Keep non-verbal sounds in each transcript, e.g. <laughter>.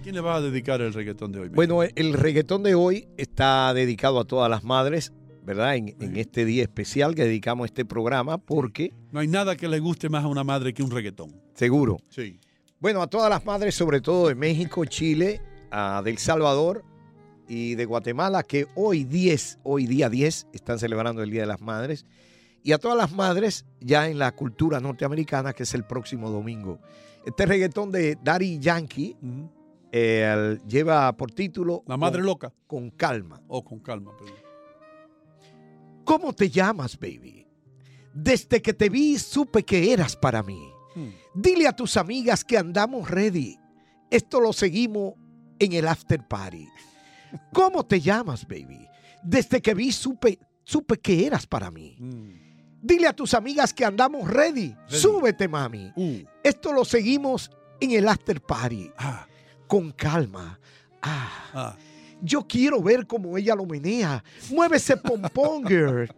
¿A quién le vas a dedicar el reggaetón de hoy? Bueno, el reggaetón de hoy está dedicado a todas las madres, ¿verdad? En, en este día especial que dedicamos a este programa, porque No hay nada que le guste más a una madre que un reggaetón. seguro. Sí. Bueno, a todas las madres, sobre todo de México, Chile, a del Salvador y de Guatemala, que hoy 10, hoy día 10, están celebrando el Día de las Madres. Y a todas las madres ya en la cultura norteamericana, que es el próximo domingo. Este reggaetón de Daddy Yankee. Eh, lleva por título La madre con, loca. con calma. Oh, con calma. perdón. ¿Cómo te llamas, baby? Desde que te vi supe que eras para mí. Hmm. Dile a tus amigas que andamos ready. Esto lo seguimos en el after party. <laughs> ¿Cómo te llamas, baby? Desde que vi supe, supe que eras para mí. Mm. Dile a tus amigas que andamos ready. Ready. Súbete, mami. Uh. Esto lo seguimos en el after party. Ah. Con calma. Ah. Ah. Yo quiero ver cómo ella lo menea. Mueve ese pompón, girl.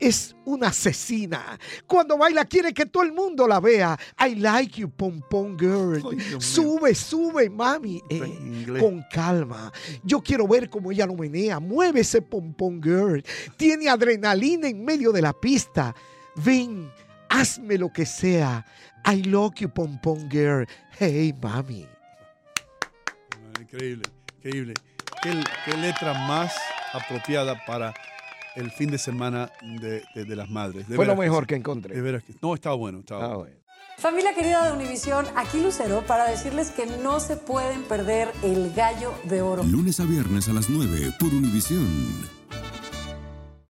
Es una asesina. Cuando baila quiere que todo el mundo la vea. I like you, pompón girl. Ay. Sube, sube, mami. Eh, con calma. Yo quiero ver cómo ella lo menea. Mueve ese pompón girl. Tiene adrenalina en medio de la pista. Ven, hazme lo que sea. I love you, pompón girl. Hey, mami. Increíble, increíble. ¿Qué, qué letra más apropiada para el fin de semana de, de- de las madres? De Fue lo mejor que encontré. De veras que No, estaba bueno, estaba Ah, bueno. bueno. Familia querida de Univisión, aquí Lucero para decirles que no se pueden perder el gallo de oro. Lunes a viernes a las 9 por Univisión.